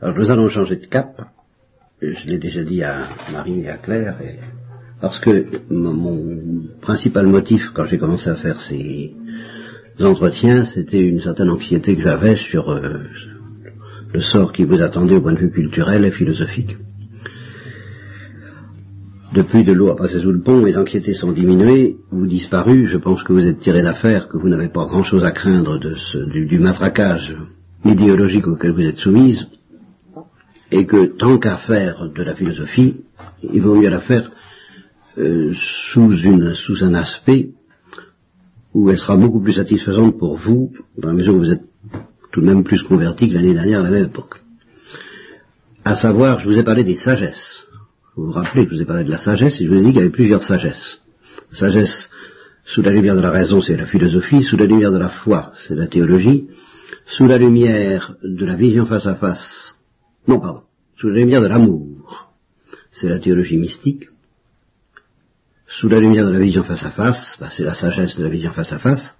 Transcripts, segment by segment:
Alors nous allons changer de cap. Je l'ai déjà dit à Marie et à Claire. parce que mon, principal motif quand j'ai commencé à faire ces entretiens, c'était une certaine anxiété que j'avais sur euh, le sort qui vous attendait au point de vue culturel et philosophique. Depuis de l'eau a passé sous le pont, mes anxiétés sont diminuées ou disparues. Je pense que vous êtes tiré d'affaire, que vous n'avez pas grand-chose à craindre du, matraquage idéologique auquel vous êtes soumise, et que tant qu'à faire de la philosophie, il vaut mieux la faire euh, sous un aspect où elle sera beaucoup plus satisfaisante pour vous, dans la mesure où vous êtes tout de même plus converti que l'année dernière à la même époque. À savoir, je vous ai parlé des sagesses. Vous vous rappelez je vous ai parlé de la sagesse et je vous ai dit qu'il y avait plusieurs sagesses. sagesse sous la lumière de la raison, c'est la philosophie, sous la lumière de la foi, c'est la théologie, sous la lumière de la vision face à face, non pardon, sous la lumière de l'amour, c'est la théologie mystique, sous la lumière de la vision face à face, bah, c'est la sagesse de la vision face à face,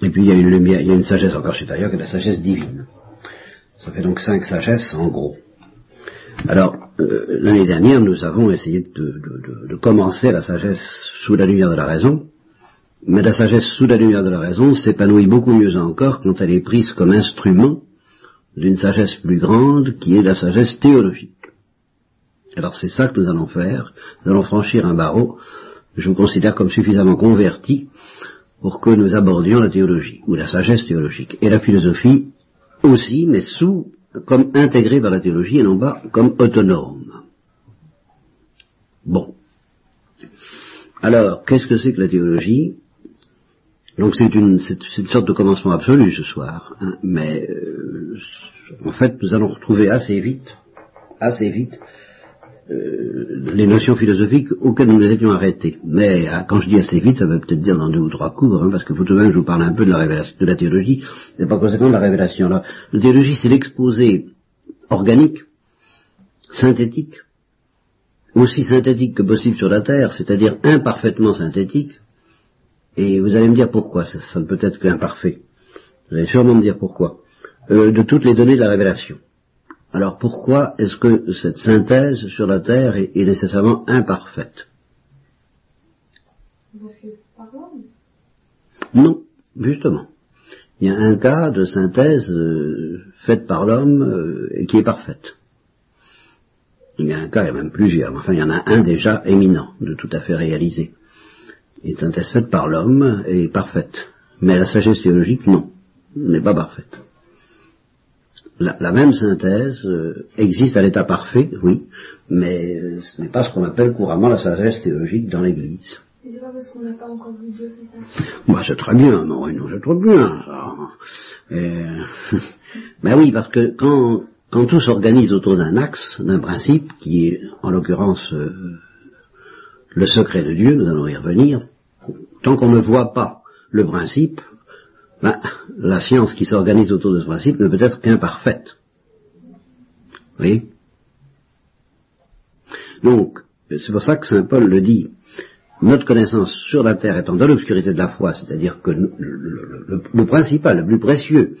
et puis il y a une lumière, il y a une sagesse encore supérieure que la sagesse divine. Ça fait donc cinq sagesses en gros. Alors, euh, l'année dernière, nous avons essayé de, commencer la sagesse sous la lumière de la raison, mais la sagesse sous la lumière de la raison s'épanouit beaucoup mieux encore quand elle est prise comme instrument d'une sagesse plus grande qui est la sagesse théologique. Alors c'est ça que nous allons faire, nous allons franchir un barreau, je vous considère comme suffisamment converti pour que nous abordions la théologie, ou la sagesse théologique, et la philosophie aussi, mais sous comme intégré par la théologie et non pas comme autonome. Bon. Alors, qu'est-ce que c'est que la théologie? Donc c'est une, une, sorte de commencement absolu ce soir, hein, mais euh, en fait nous allons retrouver assez vite, assez vite, les notions philosophiques auxquelles nous nous étions arrêtés. Mais ah, quand je dis assez vite, ça veut peut-être dire dans deux ou trois cours, hein, parce que vous tout de même je vous parle un peu de la révélation, de la théologie, et pas conséquent de la révélation. La, la théologie, c'est l'exposé organique, synthétique, aussi synthétique que possible sur la Terre, c'est-à-dire imparfaitement synthétique. Et vous allez me dire pourquoi, ça, ne peut être qu'imparfait. Vous allez sûrement me dire pourquoi. Euh, de toutes les données de la révélation. Alors pourquoi est-ce que cette synthèse sur la Terre est, nécessairement imparfaite? Non, justement. Il y a un cas de synthèse euh, faite par l'homme euh, et qui est parfaite. Il y a un cas, il y a même plusieurs, enfin il y en a un déjà éminent, de tout à fait réalisé. Une synthèse faite par l'homme est parfaite. Mais la sagesse théologique, non, n'est pas parfaite la, même synthèse euh, existe à l'état parfait, oui, mais euh, ce n'est pas ce qu'on appelle couramment la sagesse théologique dans l'Église. C'est pas parce qu'on n'a pas encore vu Dieu, c'est ça? Moi, c'est très bien, non, non c'est très bien. Euh, ben oui, parce que quand, quand tout s'organise autour d'un axe, d'un principe, qui est en l'occurrence le secret de Dieu, nous allons y revenir, tant qu'on ne voit pas le principe, ben, la science qui s'organise autour de ce principe ne peut être qu'imparfaite. Oui Donc, c'est pour ça que Saint Paul le dit. Notre connaissance sur la terre étant dans l'obscurité de la foi, c'est-à-dire que le, principal, le plus précieux,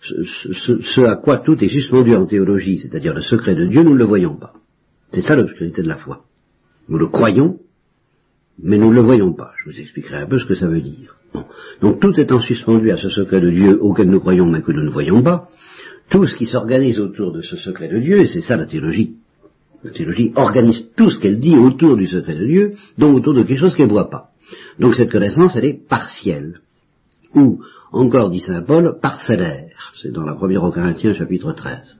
ce, à quoi tout est suspendu en théologie, c'est-à-dire le secret de Dieu, nous ne le voyons pas. C'est ça l'obscurité de la foi. Nous le croyons, mais nous ne le voyons pas. Je vous expliquerai un peu ce que ça veut dire. Donc tout étant suspendu à ce secret de Dieu auquel nous croyons mais que nous ne voyons pas, tout ce qui s'organise autour de ce secret de Dieu, c'est ça la théologie, la théologie organise tout ce qu'elle dit autour du secret de Dieu, donc autour de quelque chose qu'elle ne voit pas. Donc cette connaissance, elle est partielle. Ou, encore dit Saint Paul, parcellaire. C'est dans la première au Corinthiens, chapitre 13.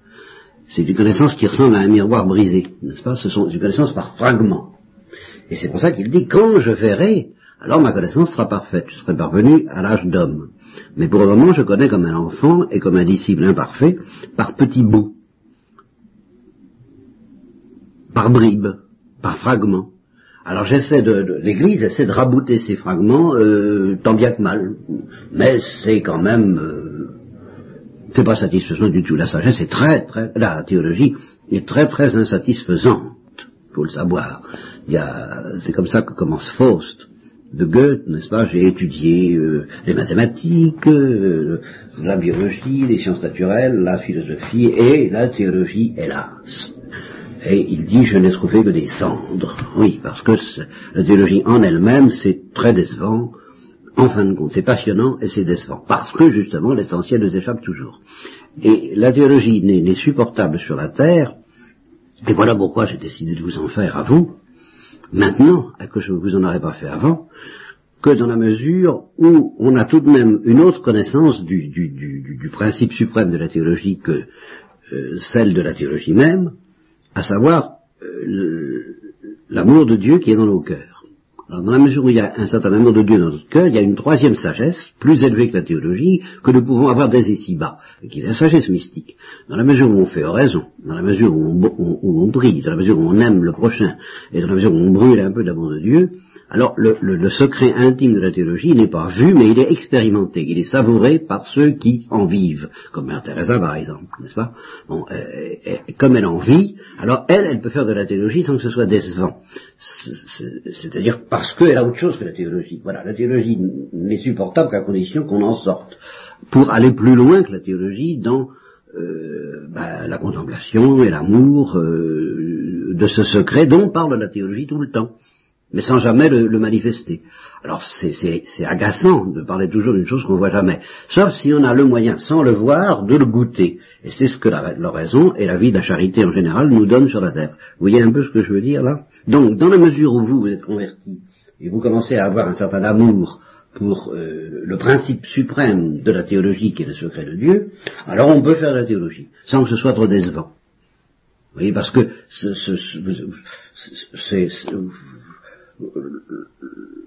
C'est une connaissance qui ressemble à un miroir brisé, n'est-ce pas? Ce sont une connaissance par fragments. Et c'est pour ça qu'il dit, quand je verrai, alors ma connaissance sera parfaite, je serai parvenu à l'âge d'homme. Mais pour le moment, je connais comme un enfant et comme un disciple imparfait, par petits bouts, par bribes, par fragments. Alors j'essaie de, l'Église essaie de rabouter ces fragments euh, tant bien que mal, mais c'est quand même euh, c'est pas satisfaisant du tout. La sagesse est très très la théologie est très très insatisfaisante, faut le savoir. c'est comme ça que commence Faust de Goethe, n'est-ce pas? J'ai étudié euh, les mathématiques, euh, la biologie, les sciences naturelles, la philosophie et la théologie, hélas. Et il dit, je n'ai trouvé que des cendres. Oui, parce que la théologie en elle-même, c'est très décevant. En fin de compte, c'est passionnant et c'est décevant. Parce que, justement, l'essentiel nous échappe toujours. Et la théologie n'est supportable sur la terre, et voilà pourquoi j'ai décidé de vous en faire à vous, maintenant, et que je ne vous en aurais pas fait avant, que dans la mesure où on a tout de même une autre connaissance du, du, principe suprême de la théologie que euh, celle de la théologie même, à savoir euh, l'amour de Dieu qui est dans nos cœurs. Alors, dans la mesure où il y a un certain amour de Dieu dans notre cœur, il y a une troisième sagesse, plus élevée que la théologie, que nous pouvons avoir dès ici-bas, qui est la sagesse mystique. Dans la mesure où on fait oraison, dans la mesure où on, où dans la mesure où on aime le prochain, et dans la mesure où on brûle un peu d'amour de Dieu, alors le, secret intime de la théologie n'est pas vu, mais il est expérimenté, il est savouré par ceux qui en vivent, comme Mère Teresa par exemple, n'est-ce pas? Bon, euh, Comme elle en vit, alors elle, elle peut faire de la théologie sans que ce soit décevant. C'est-à-dire parce qu'elle a autre chose que la théologie. Voilà, la théologie n'est supportable qu'à condition qu'on en sorte, pour aller plus loin que la théologie dans euh, bah, la contemplation et l'amour euh, de ce secret dont parle la théologie tout le temps mais sans jamais le, manifester. Alors c'est agaçant de parler toujours d'une chose qu'on ne voit jamais, sauf si on a le moyen, sans le voir, de le goûter. Et c'est ce que l'oraison et la vie de la charité en général nous donnent sur la terre. Vous voyez un peu ce que je veux dire là? Donc, dans la mesure où vous, vous êtes converti, et vous commencez à avoir un certain amour pour euh, le principe suprême de la théologie qui est le secret de Dieu, alors on peut faire de la théologie, sans que ce soit trop décevant. Vous voyez, parce que c'est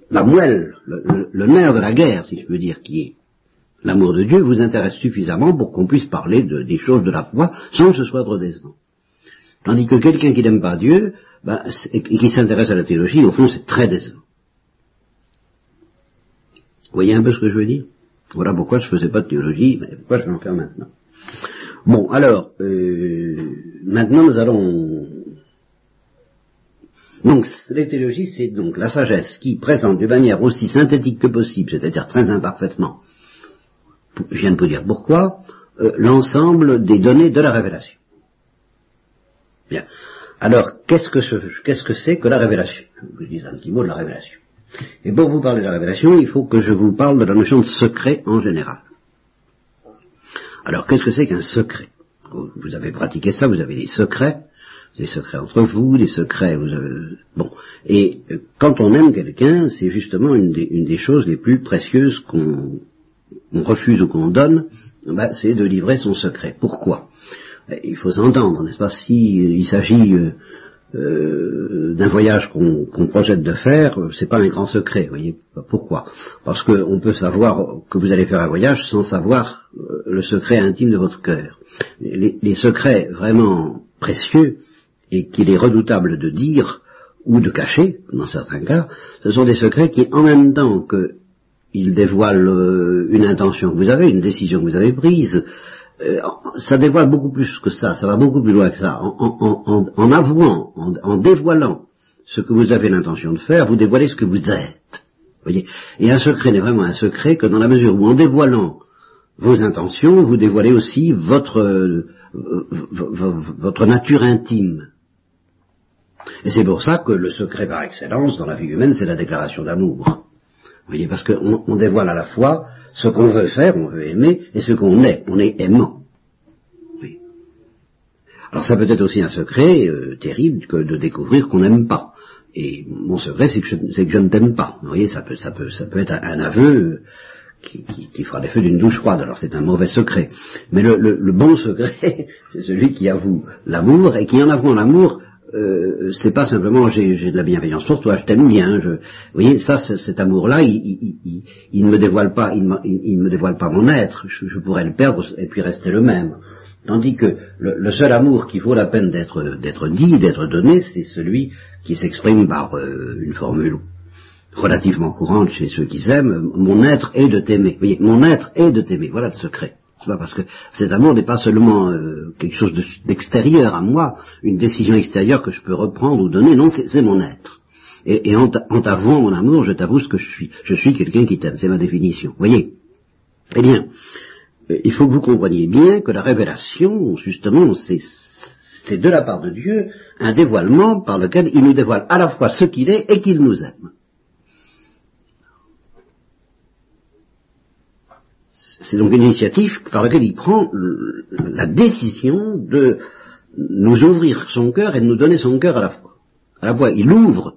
la moelle, le, nerf de la guerre, si je peux dire, qui est l'amour de Dieu, vous intéresse suffisamment pour qu'on puisse parler de, des choses de la foi sans que ce soit décevant. Tandis que quelqu'un qui n'aime pas Dieu, ben, et qui s'intéresse à la théologie, au fond, c'est très décevant. Vous voyez un peu ce que je veux dire? Voilà pourquoi je ne faisais pas de théologie, mais pourquoi je vais en faire maintenant? Bon, alors, euh, maintenant nous allons donc, l'éthéologie, c'est donc la sagesse qui présente de manière aussi synthétique que possible, c'est-à-dire très imparfaitement, je viens de vous dire pourquoi, euh, l'ensemble des données de la révélation. Bien. Alors, qu'est-ce que qu'est-ce que c'est que la révélation? Je dis un petit mot de la révélation. Et pour vous parler de la révélation, il faut que je vous parle de la notion de secret en général. Alors, qu'est-ce que c'est qu'un secret? Vous avez pratiqué ça, vous avez des secrets, des secrets entre vous, des secrets. Vous Bon, et euh, quand on aime quelqu'un, c'est justement une des, choses les plus précieuses qu'on refuse ou qu'on donne, bah, c'est de livrer son secret. Pourquoi? Il faut s'entendre, n'est-ce pas? Si euh, il s'agit euh, d'un voyage qu'on projette de faire, c'est pas un grand secret, voyez. Pourquoi? Parce qu'on peut savoir que vous allez faire un voyage sans savoir le secret intime de votre cœur. les secrets vraiment précieux, et qu'il est redoutable de dire ou de cacher, dans certains cas, ce sont des secrets qui, en même temps qu'ils dévoilent euh, une intention que vous avez, une décision que vous avez prise, euh, ça dévoile beaucoup plus que ça, ça va beaucoup plus loin que ça. En, avouant, en, dévoilant ce que vous avez l'intention de faire, vous dévoilez ce que vous êtes. Voyez? Et un secret n'est vraiment un secret que dans la mesure où en dévoilant vos intentions, vous dévoilez aussi votre, euh, votre nature intime. Et c'est pour ça que le secret par excellence dans la vie humaine, c'est la déclaration d'amour. Vous voyez, parce qu'on dévoile à la fois ce qu'on veut faire, on veut aimer, et ce qu'on est, on est aimant. Oui. Alors ça peut être aussi un secret euh, terrible que de découvrir qu'on n'aime pas. Et mon secret, c'est que, je, ne t'aime pas. Vous voyez, ça peut, ça peut, ça peut être un, aveu euh, qui, qui, fera l'effet d'une douche froide. Alors c'est un mauvais secret. Mais le, le bon secret, c'est celui qui avoue l'amour et qui en avoue l'amour euh, c'est pas simplement j'ai de la bienveillance pour toi, je t'aime bien. Je, vous voyez, ça, cet amour-là, il, ne me dévoile pas, il, ne me dévoile pas mon être. Je, pourrais le perdre et puis rester le même. Tandis que le, seul amour qui vaut la peine d'être dit, d'être donné, c'est celui qui s'exprime par euh, une formule relativement courante chez ceux qui s'aiment. Mon être est de t'aimer. Vous voyez, mon être est de t'aimer. Voilà le secret parce que cet amour n'est pas seulement euh, quelque chose d'extérieur à moi, une décision extérieure que je peux reprendre ou donner, non, c'est mon être. Et, en t'avouant mon amour, je t'avoue ce que je suis. Je suis quelqu'un qui t'aime, c'est ma définition. Voyez? Eh bien, euh, il faut que vous compreniez bien que la révélation, justement, c'est de la part de Dieu un dévoilement par lequel il nous dévoile à la fois ce qu'il est et qu'il nous aime. C'est donc une initiative par laquelle il prend la décision de nous ouvrir son cœur et de nous donner son cœur à la fois. À la fois, il ouvre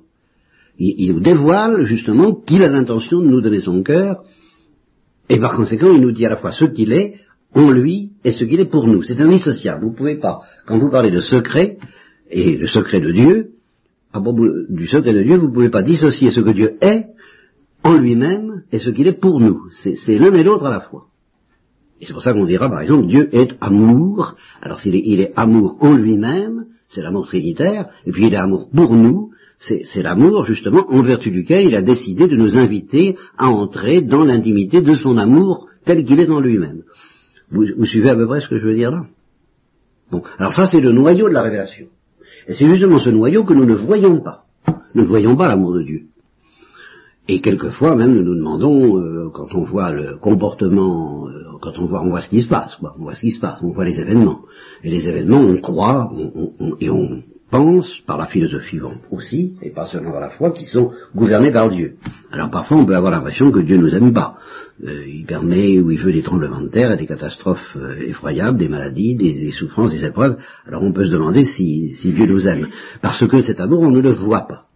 il, nous dévoile justement qu'il a l'intention de nous donner son cœur, et par conséquent, il nous dit à la fois ce qu'il est en lui et ce qu'il est pour nous. C'est indissociable. Vous ne pouvez pas, quand vous parlez de secret, et le secret de Dieu, à propos du secret de Dieu, vous ne pouvez pas dissocier ce que Dieu est en lui-même et ce qu'il est pour nous. C'est l'un et l'autre à la fois. Et c'est pour ça qu'on dira, par exemple, Dieu est amour. Alors s'il il est amour en lui-même, c'est l'amour trinitaire, et puis il est amour pour nous, c'est l'amour, justement, en vertu duquel il a décidé de nous inviter à entrer dans l'intimité de son amour tel qu'il est dans lui-même. Vous, suivez à peu près ce que je veux dire là? Bon, alors ça c'est le noyau de la révélation. Et c'est justement ce noyau que nous ne voyons pas. Nous ne voyons pas l'amour de Dieu. Et quelquefois même nous nous demandons, euh, quand on voit le comportement, euh, quand on voit, on voit ce qui se passe, quoi, on voit ce qui se passe, on voit les événements. Et les événements, on croit, et on, pensent, par la philosophie aussi, et pas seulement par la foi, qui sont gouvernés par Dieu. Alors parfois on peut avoir l'impression que Dieu nous aime pas. Euh, il permet ou il veut des tremblements de terre et des catastrophes euh, effroyables, des maladies, des, souffrances, des épreuves. Alors on peut se demander si, si Dieu nous aime. Parce que cet amour, on ne le voit pas.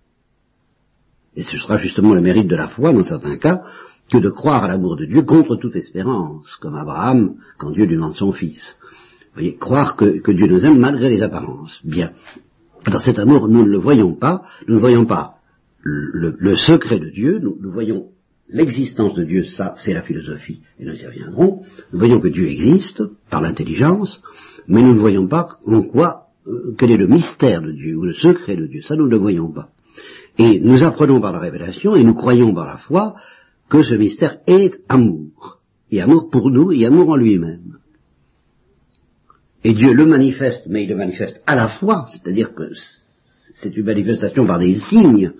Et ce sera justement le mérite de la foi, dans certains cas, que de croire à l'amour de Dieu contre toute espérance, comme Abraham quand Dieu lui demande son fils. Vous voyez, croire que, Dieu nous aime malgré les apparences. Bien. Alors cet amour, nous ne le voyons pas, nous ne voyons pas le, secret de Dieu, nous, voyons l'existence de Dieu, ça c'est la philosophie, et nous y reviendrons, nous voyons que Dieu existe par l'intelligence, mais nous ne voyons pas en quoi, euh, quel est le mystère de Dieu, ou le secret de Dieu, ça nous ne le voyons pas. Et nous apprenons par la révélation, et nous croyons par la foi, que ce mystère est amour, et amour pour nous, et amour en lui-même. Et Dieu le manifeste, mais il le manifeste à la fois, c'est-à-dire que c'est une manifestation par des signes,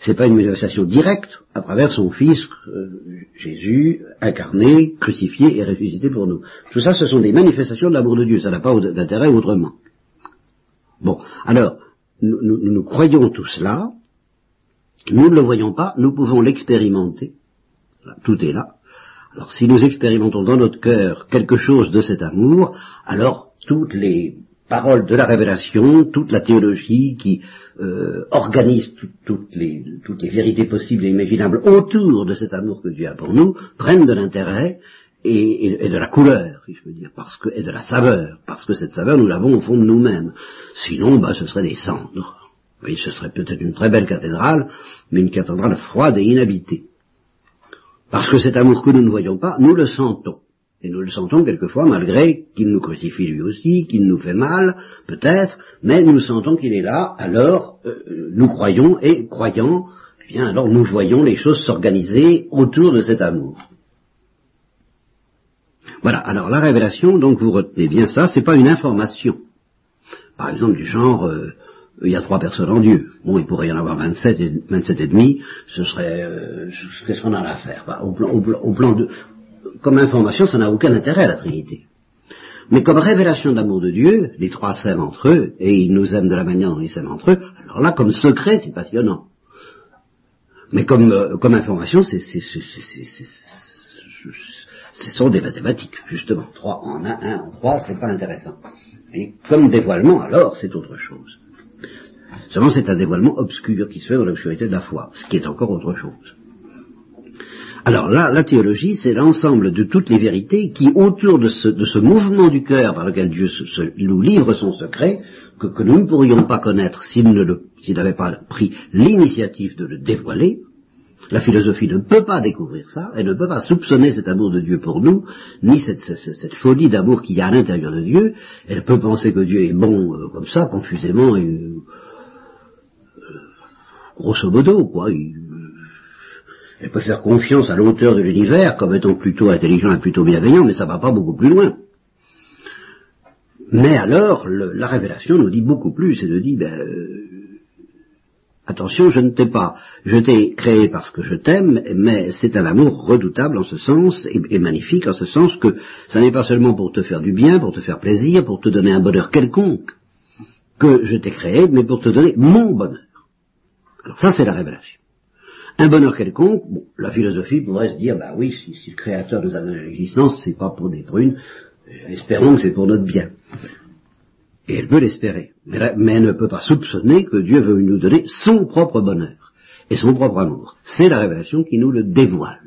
c'est pas une manifestation directe à travers son Fils euh, Jésus, incarné, crucifié et ressuscité pour nous. Tout ça, ce sont des manifestations de l'amour de Dieu, ça n'a pas d'intérêt autrement. Bon, alors, nous, nous croyons tout cela, nous ne le voyons pas, nous pouvons l'expérimenter, tout est là, alors si nous expérimentons dans notre cœur quelque chose de cet amour, alors toutes les paroles de la révélation, toute la théologie qui euh, organise toutes, les, vérités possibles et imaginables autour de cet amour que Dieu a pour nous, prennent de l'intérêt et, de la couleur, si je veux dire, parce et de la saveur, parce que cette saveur, nous l'avons au fond de nous-mêmes. Sinon, bah, ce serait des cendres. Oui, ce serait peut-être une très belle cathédrale, mais une cathédrale froide et inhabitée. Parce que cet amour que nous ne voyons pas, nous le sentons. Et nous le sentons quelquefois malgré qu'il nous crucifie lui aussi, qu'il nous fait mal, peut-être, mais nous sentons qu'il est là, alors euh, nous croyons et croyant, eh bien alors nous voyons les choses s'organiser autour de cet amour. Voilà, alors la révélation, donc vous retenez bien ça, c'est pas une information. Par exemple du genre, euh, il y a trois personnes en Dieu. Bon, il pourrait y en avoir 27 et, 27 et demi, ce serait, euh, qu'est-ce qu'on a à faire bah, au, plan, au, plan, de, comme information, ça n'a aucun intérêt à la Trinité. Mais comme révélation d'amour de Dieu, les trois s'aiment entre eux, et ils nous aiment de la manière dont ils s'aiment entre eux, alors là, comme secret, c'est passionnant. Mais comme, euh, comme information, c'est, ce sont des mathématiques, justement. Trois en un, un en trois, c'est pas intéressant. Et comme dévoilement, alors, c'est autre chose. Seulement c'est un dévoilement obscur qui se fait dans l'obscurité de la foi, ce qui est encore autre chose. Alors là, la théologie, c'est l'ensemble de toutes les vérités qui, autour de ce, mouvement du cœur par lequel Dieu nous livre son secret, que, nous ne pourrions pas connaître s'il n'avait pas pris l'initiative de le dévoiler, la philosophie ne peut pas découvrir ça, elle ne peut pas soupçonner cet amour de Dieu pour nous, ni cette, folie d'amour qu'il y a à l'intérieur de Dieu. Elle peut penser que Dieu est bon euh, comme ça, confusément, et, grosso modo, quoi. elle peut faire confiance à l'auteur de l'univers comme étant plutôt intelligent et plutôt bienveillant, mais ça va pas beaucoup plus loin. Mais alors, la révélation nous dit beaucoup plus, et nous dit, ben, euh, Attention, je ne t'ai pas, je t'ai créé parce que je t'aime, mais c'est un amour redoutable en ce sens, et, et, magnifique en ce sens que ça n'est pas seulement pour te faire du bien, pour te faire plaisir, pour te donner un bonheur quelconque que je t'ai créé, mais pour te donner mon bonheur. Alors ça, c'est la révélation. Un bonheur quelconque, la philosophie pourrait se dire, bah oui, si, le Créateur nous a donné l'existence, c'est pas pour des prunes, espérons que c'est pour notre bien. Et elle peut l'espérer, mais, elle ne peut pas soupçonner que Dieu veut nous donner son propre bonheur et son propre amour. C'est la révélation qui nous le dévoile.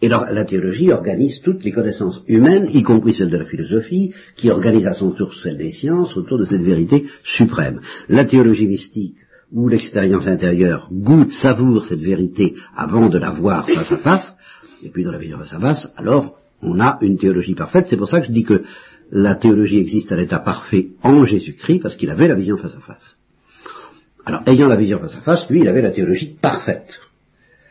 Et alors, la théologie organise toutes les connaissances humaines, y compris celles de la philosophie, qui organise à son tour celles des sciences autour de cette vérité suprême. La théologie mystique, où l'expérience intérieure goûte, savoure cette vérité avant de la voir face à face, et puis dans la vision face à face, alors on a une théologie parfaite. C'est pour ça que je dis que la théologie existe à l'état parfait en Jésus-Christ, parce qu'il avait la vision face à face. Alors, ayant la vision face à face, lui, il avait la théologie parfaite.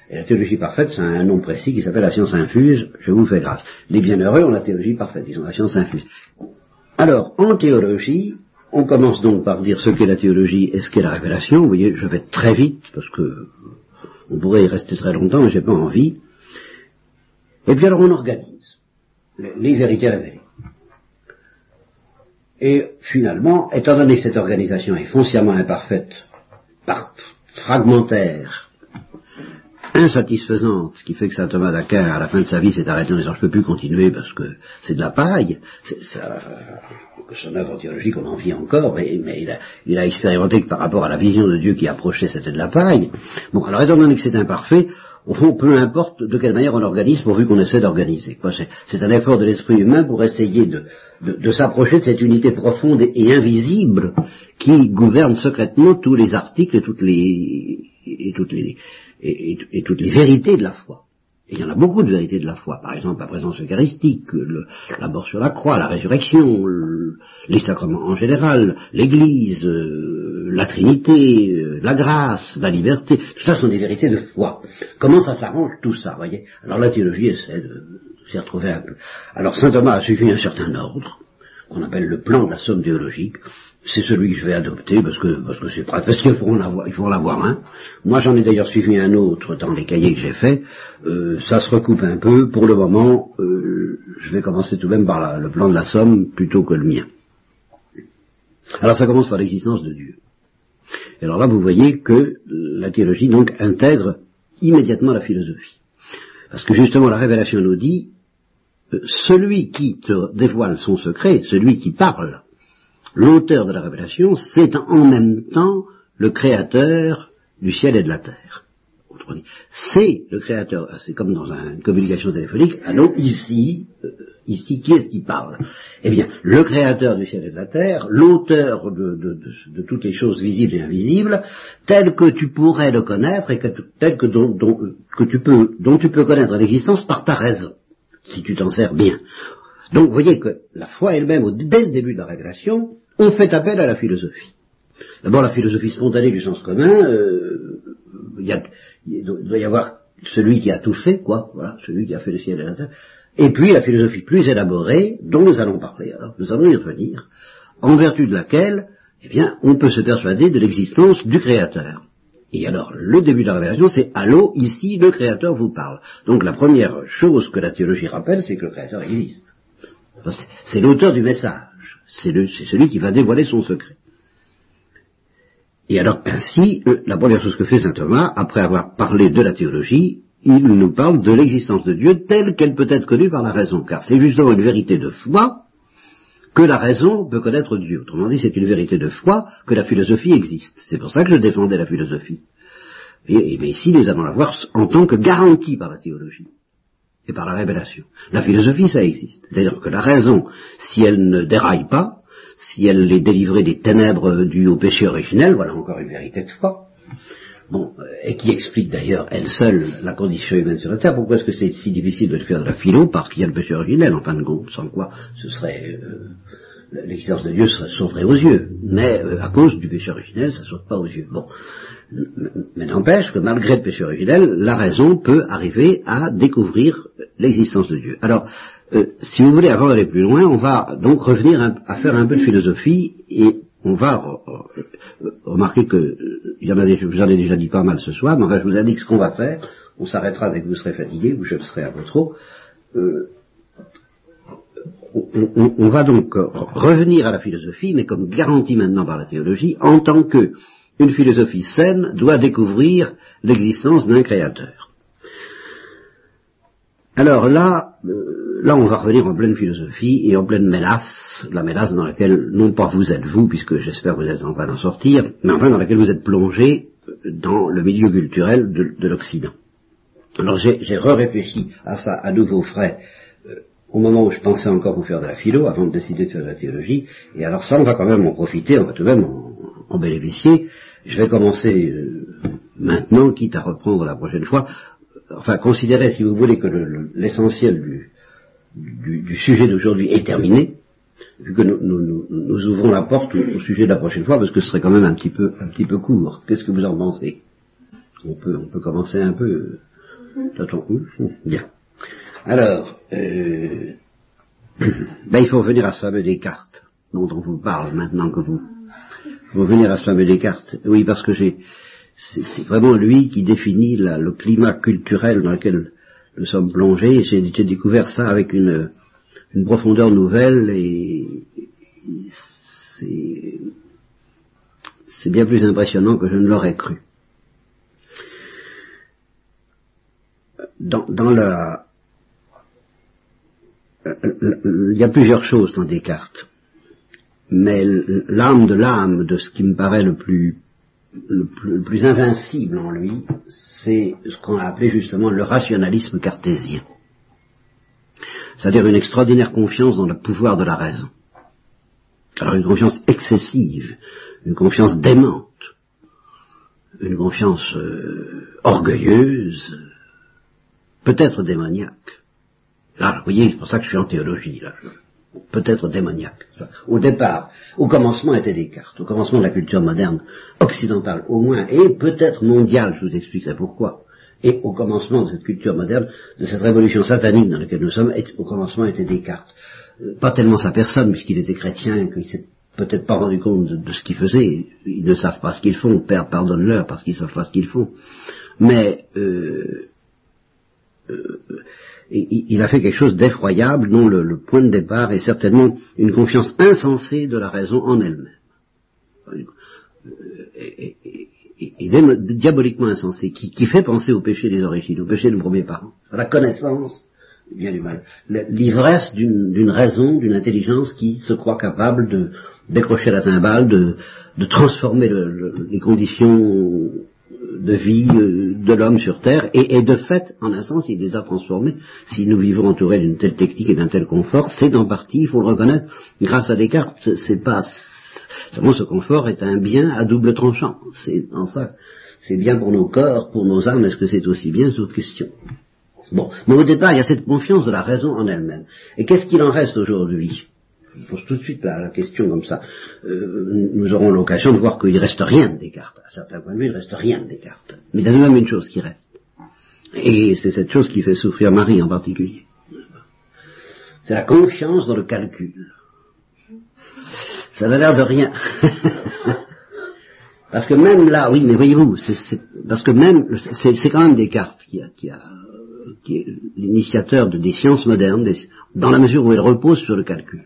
Et la théologie parfaite, c'est un nom précis qui s'appelle la science infuse, je vous fais grâce. Les bienheureux ont la théologie parfaite, ils ont la science infuse. Alors, en théologie, on commence donc par dire ce qu'est la théologie et ce qu'est la révélation. Vous voyez, je vais très vite, parce que on pourrait y rester très longtemps, mais j'ai pas envie. Et puis alors on organise les vérités révélées. Et finalement, étant donné que cette organisation est foncièrement imparfaite, fragmentaire, insatisfaisante, ce qui fait que saint Thomas d'Aquin, à la fin de sa vie, s'est arrêté en disant je peux plus continuer parce que c'est de la paille. Ça, son œuvre théologique, on en vit encore, mais, il, a, expérimenté que par rapport à la vision de Dieu qui approchait, c'était de la paille. Bon, alors étant donné que c'est imparfait, au fond, peu importe de quelle manière on organise, pourvu qu'on essaie d'organiser. C'est un effort de l'esprit humain pour essayer de, s'approcher de cette unité profonde et, invisible qui gouverne secrètement tous les articles et toutes les, et, toutes les vérités de la foi. Et il y en a beaucoup de vérités de la foi. Par exemple, la présence eucharistique, le, la mort sur la croix, la résurrection, les sacrements en général, l'Église, euh, la Trinité, euh, la grâce, la liberté. Tout ça sont des vérités de foi. Comment ça s'arrange tout ça, voyez? Alors la théologie essaie de s'y retrouver un peu. Alors saint Thomas a suivi un certain ordre qu'on appelle le plan de la somme théologique c'est celui que je vais adopter parce que parce que c'est pratique, parce qu'il faut en avoir, il faut en avoir un. Moi, j'en ai d'ailleurs suivi un autre dans les cahiers que j'ai faits. Euh, ça se recoupe un peu. Pour le moment, euh, je vais commencer tout de même par le plan de la somme plutôt que le mien. Alors, ça commence par l'existence de Dieu. Et alors là, vous voyez que la théologie donc intègre immédiatement la philosophie, parce que justement la révélation nous dit euh, celui qui te dévoile son secret, celui qui parle l'auteur de la révélation, c'est en même temps le créateur du ciel et de la terre. C'est le créateur, c'est comme dans une communication téléphonique, allô, ici, euh, ici, qui est-ce qui parle? Eh bien, le créateur du ciel et de la terre, l'auteur de, toutes les choses visibles et invisibles, tel que tu pourrais le connaître et que, tel que, que tu peux, dont tu peux connaître l'existence par ta raison, si tu t'en sers bien. Donc, vous voyez que la foi elle-même, dès le début de la révélation, on fait appel à la philosophie. D'abord, la philosophie spontanée du sens commun, euh, il doit y avoir celui qui a tout fait, quoi, voilà, celui qui a fait le ciel et la terre, et puis la philosophie plus élaborée, dont nous allons parler, alors nous allons y revenir, en vertu de laquelle, eh bien, on peut se persuader de l'existence du Créateur. Et alors, le début de la révélation, c'est Allô, ici, le Créateur vous parle. Donc la première chose que la théologie rappelle, c'est que le Créateur existe. C'est l'auteur du message c'est celui qui va dévoiler son secret. Et alors ainsi, la première chose que fait saint Thomas, après avoir parlé de la théologie, il nous parle de l'existence de Dieu telle qu'elle peut être connue par la raison, car c'est justement une vérité de foi que la raison peut connaître Dieu. Autrement dit, c'est une vérité de foi que la philosophie existe. C'est pour ça que je défendais la philosophie. Et, mais ici, nous allons la voir en tant que garantie par la théologie et par la révélation. La philosophie, ça existe. C'est-à-dire que la raison, si elle ne déraille pas, si elle est délivrée des ténèbres dues au péché originel, voilà encore une vérité de foi. Bon, euh, et qui explique d'ailleurs elle seule la condition humaine sur la terre. Pourquoi est-ce que c'est si difficile de le faire de la philo Parce qu'il y a le péché originel, en fin de compte, sans quoi ce serait euh, l'existence de Dieu sauterait aux yeux. Mais euh, à cause du péché originel, ça ne saute pas aux yeux. Bon, mais n'empêche que malgré le péché originel, la raison peut arriver à découvrir l'existence de Dieu. Alors, euh, si vous voulez, avant d'aller plus loin, on va donc revenir à faire un peu de philosophie et on va remarquer que il y en a des, j'en ai déjà dit pas mal ce soir, mais enfin je vous indique ce qu'on va faire. On s'arrêtera dès que vous serez fatigué, ou je serai à votre eau. on, on, va donc revenir à la philosophie, mais comme garantie maintenant par la théologie, en tant que une philosophie saine doit découvrir l'existence d'un créateur. Alors là, euh, là on va revenir en pleine philosophie et en pleine mélasse, la mélasse dans laquelle non pas vous êtes vous, puisque j'espère que vous êtes en train d'en sortir, mais enfin dans laquelle vous êtes plongé dans le milieu culturel de, l'Occident. Alors j'ai re-réfléchi à ça à nouveau frais euh, au moment où je pensais encore vous faire de la philo, avant de décider de faire de la théologie, et alors ça on va quand même en profiter, on va tout de même en, bénéficier. Je vais commencer euh, maintenant, quitte à reprendre la prochaine fois, enfin, considérez, si vous voulez, que l'essentiel du, sujet d'aujourd'hui est terminé, vu que nous, ouvrons la porte au, sujet de la prochaine fois, parce que ce serait quand même un petit peu, un petit peu court. Qu'est-ce que vous en pensez? On peut, on peut commencer un peu. Bien. Alors, euh, ben, il faut revenir à ce fameux Descartes, dont on vous parle maintenant que vous. Il faut revenir à ce fameux Descartes. Oui, parce que j'ai c'est vraiment lui qui définit le climat culturel dans lequel nous sommes plongés. J'ai découvert ça avec une, profondeur nouvelle et c'est bien plus impressionnant que je ne l'aurais cru. Dans, la, il y a plusieurs choses dans Descartes, mais l'âme de l'âme de ce qui me paraît le plus le plus, invincible en lui, c'est ce qu'on a appelé justement le rationalisme cartésien. C'est-à-dire une extraordinaire confiance dans le pouvoir de la raison. Alors une confiance excessive, une confiance démente, une confiance euh, orgueilleuse, peut-être démoniaque. Là, vous voyez, c'est pour ça que je suis en théologie, là peut-être démoniaque. Au départ, au commencement était Descartes, au commencement de la culture moderne occidentale au moins, et peut-être mondiale, je vous expliquerai pourquoi. Et au commencement de cette culture moderne, de cette révolution satanique dans laquelle nous sommes, au commencement était Descartes. Euh, pas tellement sa personne, puisqu'il était chrétien, qu'il s'est peut-être pas rendu compte de, ce qu'il faisait. Ils ne savent pas ce qu'ils font. Père, pardonne-leur parce qu'ils savent pas ce qu'ils font. Mais euh, euh, il a fait quelque chose d'effroyable dont le, point de départ est certainement une confiance insensée de la raison en elle-même. Et, diaboliquement insensée, qui, fait penser au péché des origines, au péché de nos premiers parents, à la connaissance, bien du mal, l'ivresse d'une raison, d'une intelligence qui se croit capable de décrocher la timbale, de, transformer les conditions de vie euh, de l'homme sur Terre, et, de fait, en un sens, il les a transformés. Si nous vivons entourés d'une telle technique et d'un tel confort, c'est en partie, il faut le reconnaître, grâce à Descartes, c'est pas... Ce confort est un bien à double tranchant. C'est en ça, c'est bien pour nos corps, pour nos âmes, est-ce que c'est aussi bien, c'est autre question. Bon, mais au départ, il y a cette confiance de la raison en elle-même. Et qu'est-ce qu'il en reste aujourd'hui? Je pose tout de suite la, question comme ça. Euh, nous aurons l'occasion de voir qu'il ne reste rien de Descartes. À certains points de vue, il ne reste rien de Descartes. Mais il y a même une chose qui reste. Et c'est cette chose qui fait souffrir Marie en particulier. C'est la confiance dans le calcul. Ça n'a l'air de rien. parce que même là, oui, mais voyez-vous, parce que même, c'est quand même Descartes qui a, qui a qui est l'initiateur de, des sciences modernes, dans la mesure où elle repose sur le calcul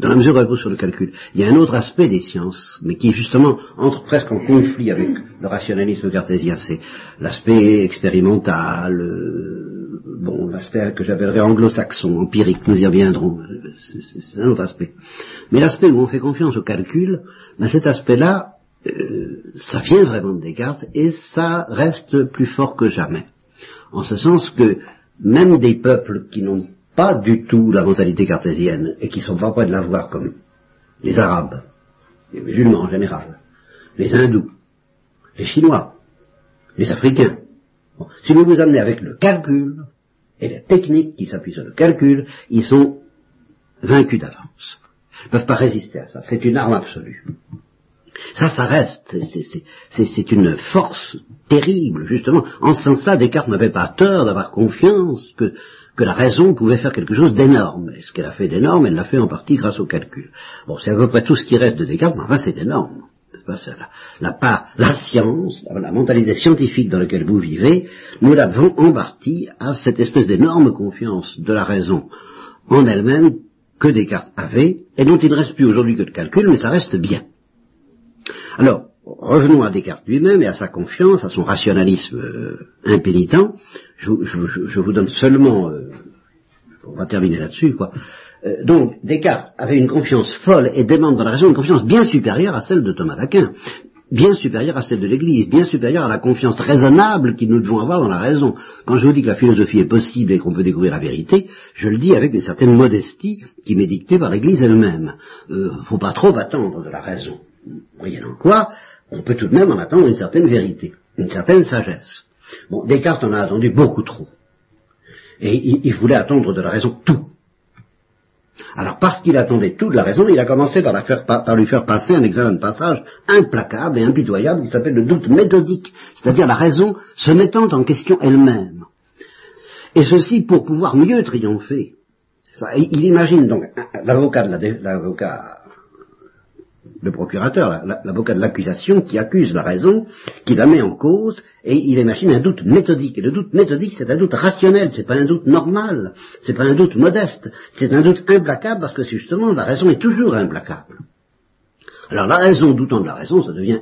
dans la mesure où elle repose sur le calcul. Il y a un autre aspect des sciences, mais qui justement entre presque en conflit avec le rationalisme cartésien, c'est l'aspect expérimental, euh, bon, l'aspect que j'appellerais anglo-saxon, empirique, nous y reviendrons, c'est un autre aspect. Mais l'aspect où on fait confiance au calcul, ben cet aspect-là, euh, ça vient vraiment de Descartes et ça reste plus fort que jamais. En ce sens que même des peuples qui n'ont pas du tout la mentalité cartésienne et qui sont pas prêts de l'avoir comme les Arabes, les musulmans en général, les Hindous, les Chinois, les Africains. si vous vous amenez avec le calcul et les techniques qui s'appuient sur le calcul, ils sont vaincus d'avance. Ils ne peuvent pas résister à ça. C'est une arme absolue. Ça, ça reste. C'est une force terrible, justement. En ce sens-là, Descartes n'avait pas tort d'avoir confiance que que la raison pouvait faire quelque chose d'énorme. Et ce qu'elle a fait d'énorme, elle l'a fait en partie grâce au calcul. Bon, c'est à peu près tout ce qui reste de Descartes, mais enfin c'est énorme. La, part, la science, la, la, mentalité scientifique dans laquelle vous vivez, nous la devons en partie à cette espèce d'énorme confiance de la raison en elle-même que Descartes avait, et dont il ne reste plus aujourd'hui que le calcul, mais ça reste bien. Alors, revenons à Descartes lui-même et à sa confiance, à son rationalisme euh, impénitent. Je, vous donne seulement, euh, on va terminer là-dessus, quoi. Euh, donc, Descartes avait une confiance folle et demande dans la raison une confiance bien supérieure à celle de Thomas d'Aquin, bien supérieure à celle de l'Église, bien supérieure à la confiance raisonnable que nous devons avoir dans la raison. Quand je vous dis que la philosophie est possible et qu'on peut découvrir la vérité, je le dis avec une certaine modestie qui m'est dictée par l'Église elle-même. Euh, faut pas trop attendre de la raison. Moyennant quoi, on peut tout de même en attendre une certaine vérité, une certaine sagesse. Bon, Descartes en a attendu beaucoup trop. Et il, voulait attendre de la raison tout. Alors parce qu'il attendait tout de la raison, il a commencé par, lui faire passer un examen de passage implacable et impitoyable qui s'appelle le doute méthodique, c'est-à-dire la raison se mettant en question elle-même. Et ceci pour pouvoir mieux triompher. Il imagine donc l'avocat de l'avocat le procurateur, l'avocat de l'accusation, qui accuse la raison, qui la met en cause, et il imagine un doute méthodique. Et le doute méthodique, c'est un doute rationnel, c'est pas un doute normal, c'est pas un doute modeste, c'est un doute implacable parce que justement la raison est toujours implacable. Alors la raison doutant de la raison, ça devient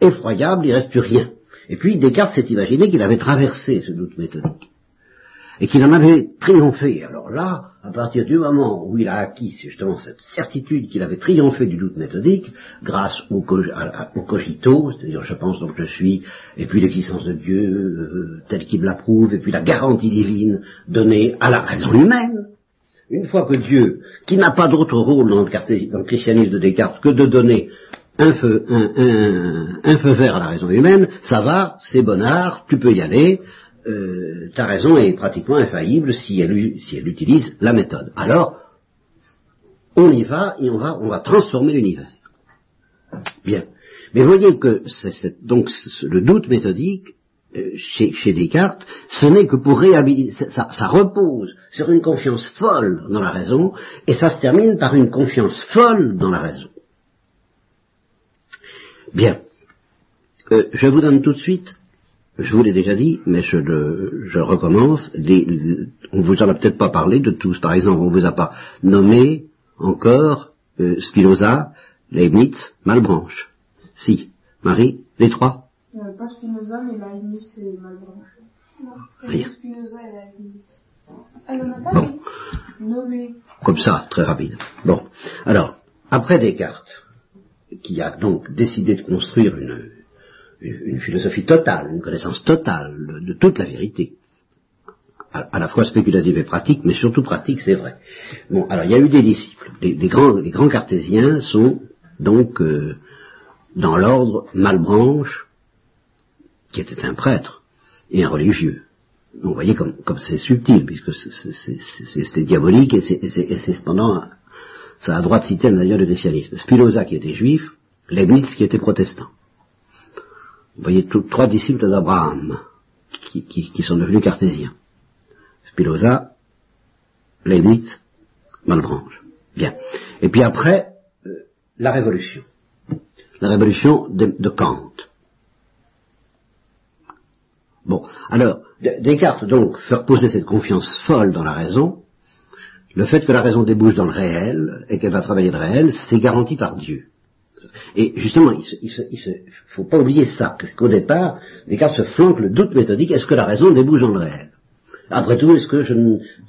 effroyable, il reste plus rien. Et puis Descartes s'est imaginé qu'il avait traversé ce doute méthodique et qu'il en avait triomphé. Alors là, à partir du moment où il a acquis justement cette certitude qu'il avait triomphé du doute méthodique, grâce au, cogito, c'est-à-dire je pense donc je suis, et puis l'existence de Dieu euh, tel qu'il l'approuve, et puis la garantie divine donnée à la raison humaine, une fois que Dieu, qui n'a pas d'autre rôle dans le, christianisme de Descartes que de donner un feu, un feu vert à la raison humaine, ça va, c'est bonnard, tu peux y aller, euh, ta raison est pratiquement infaillible si elle, utilise la méthode. Alors, on y va et on va, transformer l'univers. Bien. Mais voyez que donc le doute méthodique euh, chez, Descartes, ce n'est que pour réhabiliter, ça, ça, repose sur une confiance folle dans la raison, et ça se termine par une confiance folle dans la raison. Bien. Euh, je vous donne tout de suite je vous l'ai déjà dit, mais je le, je recommence, les, on vous en a peut-être pas parlé de tous. Par exemple, on vous a pas nommé encore euh, Spinoza, Leibniz, Malbranche. Si, Marie, les trois euh, Pas Spinoza, mais Leibniz et Malbranche. Rien. Spinoza et Leibniz. Elle n'en a pas bon. nommé. Comme ça, très rapide. Bon, alors, après Descartes, qui a donc décidé de construire une, une philosophie totale, une connaissance totale de, toute la vérité. À, la fois spéculative et pratique, mais surtout pratique, c'est vrai. Bon, alors il y a eu des disciples. Les, grands, les grands, cartésiens sont donc euh, dans l'ordre Malbranche, qui était un prêtre et un religieux. vous voyez comme, comme c'est subtil, puisque c'est diabolique et c'est cependant, ça a droit de citer d'ailleurs le christianisme. Spinoza qui était juif, Leibniz qui était protestant. Vous voyez trois disciples d'Abraham qui, sont devenus cartésiens. Spinoza, Leibniz, Malbranche. Bien. Et puis après, euh, la révolution. La révolution de, Kant. Bon, alors, Descartes donc fait reposer cette confiance folle dans la raison. Le fait que la raison débouche dans le réel et qu'elle va travailler le réel, c'est garanti par Dieu. Et justement, il ne faut pas oublier ça, qu'au départ, Descartes se flanque le doute méthodique, est-ce que la raison débouche dans le réel Après tout, est-ce que je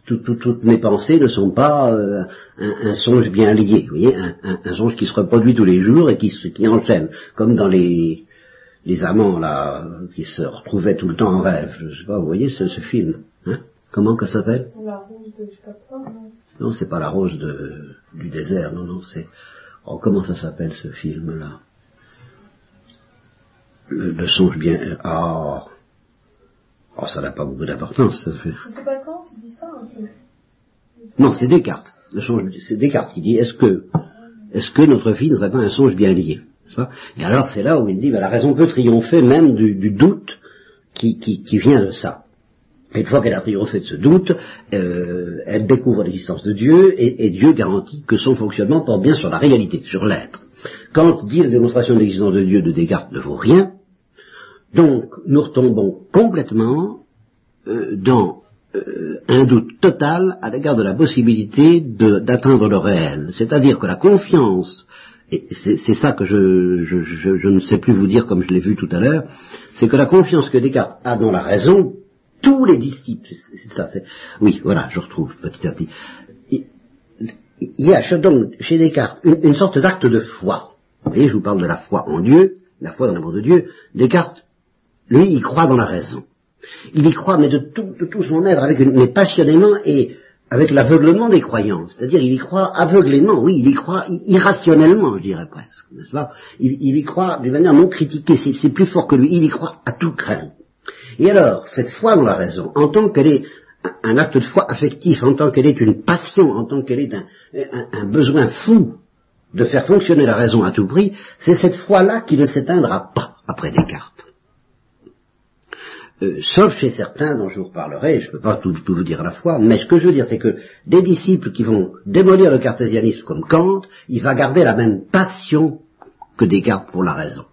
toutes mes pensées ne sont pas euh, un, songe bien lié, vous voyez, un, songe qui se reproduit tous les jours et qui, qui enchaîne, comme dans les, les amants là, qui se retrouvaient tout le temps en rêve, je sais pas, vous voyez ce, film, hein? Comment ça s'appelle? La rose de je sais pas quoi, non. Non, c'est pas la rose de, du désert, non, non, c'est Oh, comment ça s'appelle ce film-là? Le, songe bien. Ah oh. ça n'a pas beaucoup d'importance. C'est pas quand tu dis ça un peu Non, c'est Descartes. C'est Descartes qui dit est-ce que est-ce que notre vie ne serait pas un songe bien lié? Et alors c'est là où il dit ben, la raison peut triompher même du, doute qui, qui, qui, vient de ça. Et une fois qu'elle a triomphé de ce doute, euh, elle découvre l'existence de Dieu et, Dieu garantit que son fonctionnement porte bien sur la réalité, sur l'être. Quand dit la démonstration de l'existence de Dieu de Descartes ne vaut rien, donc nous retombons complètement euh, dans euh, un doute total à l'égard de la possibilité d'atteindre le réel. C'est-à-dire que la confiance, c'est ça que je, ne sais plus vous dire comme je l'ai vu tout à l'heure, c'est que la confiance que Descartes a dans la raison, tous les disciples, c'est ça, oui, voilà, je retrouve petit à petit. Il, y a donc chez Descartes une, une sorte d'acte de foi. Vous voyez, je vous parle de la foi en Dieu, la foi dans l'amour de Dieu. Descartes, lui, il croit dans la raison. Il y croit, mais de tout, son être, avec mais passionnément et avec l'aveuglement des croyances. C'est-à-dire, il y croit aveuglément, oui, il y croit irrationnellement, je dirais presque, n'est-ce pas? Il, y croit d'une manière non critiquée, c'est plus fort que lui, il y croit à tout craint. Et alors, cette foi dans la raison, en tant qu'elle est un acte de foi affectif, en tant qu'elle est une passion, en tant qu'elle est un, besoin fou de faire fonctionner la raison à tout prix, c'est cette foi-là qui ne s'éteindra pas après Descartes. Euh, sauf chez certains dont je vous reparlerai, je ne peux pas tout, vous dire à la fois, mais ce que je veux dire, c'est que des disciples qui vont démolir le cartésianisme comme Kant, il va garder la même passion que Descartes pour la raison.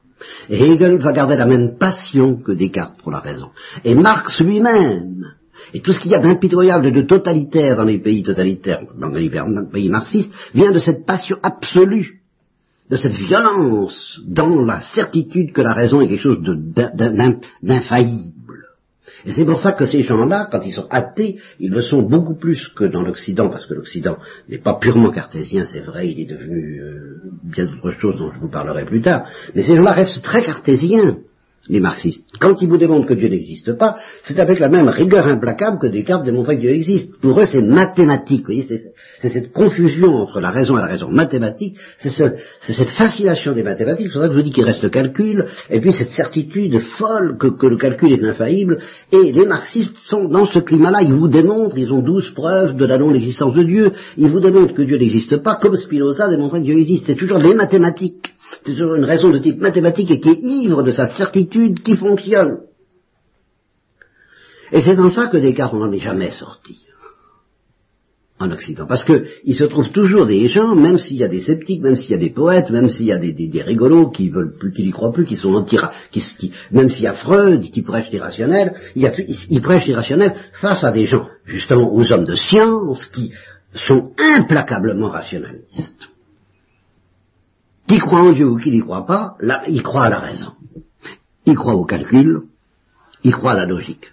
Hegel va garder la même passion que Descartes pour la raison. Et Marx lui-même, et tout ce qu'il y a d'impitoyable et de totalitaire dans les pays totalitaires, dans les pays marxistes, vient de cette passion absolue, de cette violence dans la certitude que la raison est quelque chose d'infaillible. Et c'est pour ça que ces gens-là, quand ils sont athées, ils le sont beaucoup plus que dans l'Occident, parce que l'Occident n'est pas purement cartésien, c'est vrai, il est devenu euh, bien d'autres choses dont je vous parlerai plus tard, mais ces gens-là restent très cartésiens les marxistes. Quand ils vous démontrent que Dieu n'existe pas, c'est avec la même rigueur implacable que Descartes démontrait que Dieu existe. Pour eux, c'est mathématique. c'est cette confusion entre la raison et la raison mathématique, c'est cette fascination des mathématiques. C'est pour ça que je vous dis qu'il reste calcul, et puis cette certitude folle que, que, le calcul est infaillible. Et les marxistes sont dans ce climat-là. Ils vous démontrent, ils ont douze preuves de la non-existence de Dieu. Ils vous démontrent que Dieu n'existe pas, comme Spinoza démontrait que Dieu existe. C'est toujours les mathématiques c'est toujours une raison de type mathématique et qui est ivre de sa certitude qui fonctionne. Et c'est dans ça que Descartes n'en est jamais sorti en Occident. Parce qu'il se trouve toujours des gens, même s'il y a des sceptiques, même s'il y a des poètes, même s'il y a des, des, rigolos qui veulent plus, qui n'y croient plus, qui sont anti qui, même s'il y a Freud qui prêche l'irrationnel, il, il prêche l'irrationnel face à des gens, justement aux hommes de science, qui sont implacablement rationalistes. Qui croit en Dieu ou qui n'y croit pas, là, il croit à la raison. Il croit au calcul, il croit à la logique.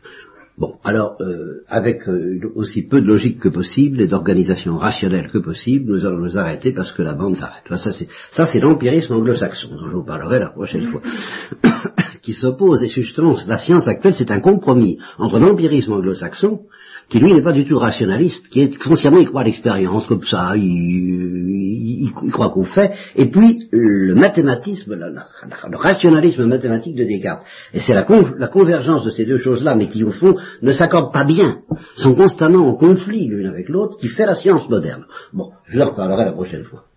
Bon, alors, euh, avec euh, aussi peu de logique que possible et d'organisation rationnelle que possible, nous allons nous arrêter parce que la bande s'arrête. Ça, c'est, ça, c'est l'empirisme anglo-saxon, dont je vous parlerai la prochaine fois, qui s'oppose, et justement, la science actuelle, c'est un compromis entre l'empirisme anglo-saxon qui lui n'est pas du tout rationaliste, qui est foncièrement il croit à l'expérience comme ça, il, croit qu'on fait, et puis le mathématisme, le rationalisme mathématique de Descartes. Et c'est la, la, convergence de ces deux choses-là, mais qui au fond ne s'accordent pas bien, sont constamment en conflit l'une avec l'autre, qui fait la science moderne. Bon, je en reparlerai la prochaine fois.